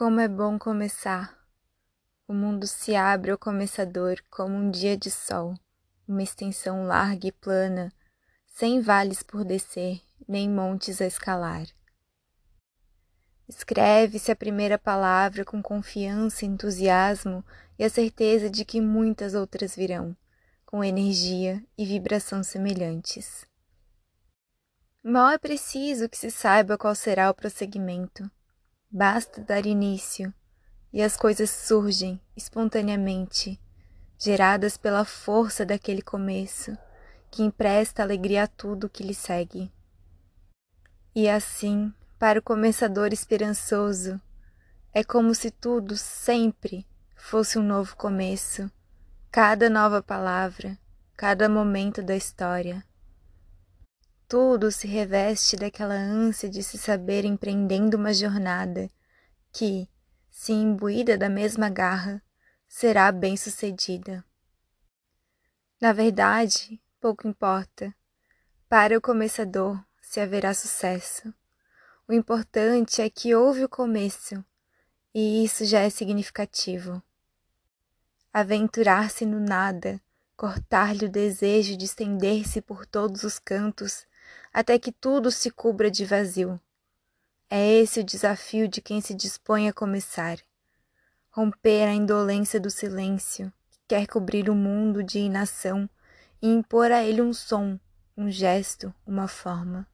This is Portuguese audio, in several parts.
Como é bom começar! O mundo se abre ao começador como um dia de sol, uma extensão larga e plana, sem vales por descer, nem montes a escalar. Escreve-se a primeira palavra com confiança, entusiasmo e a certeza de que muitas outras virão, com energia e vibração semelhantes. Mal é preciso que se saiba qual será o prosseguimento Basta dar início e as coisas surgem espontaneamente, geradas pela força daquele começo que empresta alegria a tudo que lhe segue. E assim, para o começador esperançoso, é como se tudo sempre fosse um novo começo, cada nova palavra, cada momento da história. Tudo se reveste daquela ânsia de se saber empreendendo uma jornada que, se imbuída da mesma garra, será bem-sucedida. Na verdade, pouco importa. Para o começador, se haverá sucesso. O importante é que houve o começo, e isso já é significativo. Aventurar-se no nada, cortar-lhe o desejo de estender-se por todos os cantos, até que tudo se cubra de vazio. É esse o desafio de quem se dispõe a começar. Romper a indolência do silêncio, que quer cobrir o mundo de inação e impor a ele um som, um gesto, uma forma.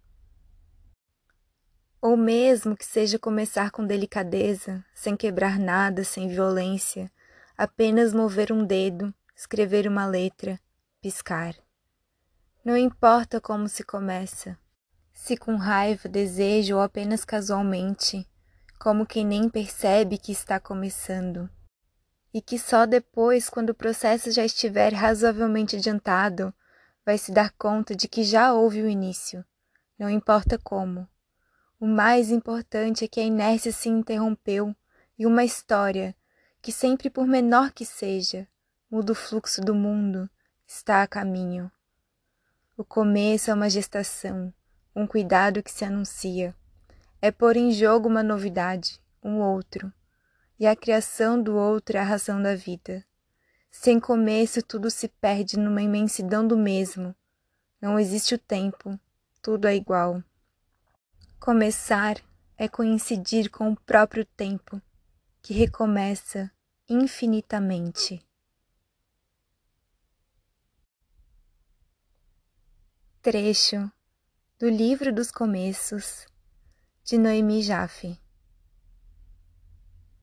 Ou mesmo que seja começar com delicadeza, sem quebrar nada, sem violência, apenas mover um dedo, escrever uma letra, piscar. Não importa como se começa, se com raiva, desejo ou apenas casualmente, como quem nem percebe que está começando, e que só depois, quando o processo já estiver razoavelmente adiantado, vai se dar conta de que já houve o início, não importa como. O mais importante é que a inércia se interrompeu e uma história, que sempre por menor que seja, muda o fluxo do mundo, está a caminho. O começo é uma gestação, um cuidado que se anuncia. É pôr em jogo uma novidade, um outro. E a criação do outro é a razão da vida. Sem começo, tudo se perde numa imensidão do mesmo. Não existe o tempo, tudo é igual. Começar é coincidir com o próprio tempo, que recomeça infinitamente. Trecho do Livro dos Começos, de Noemi Jaffe.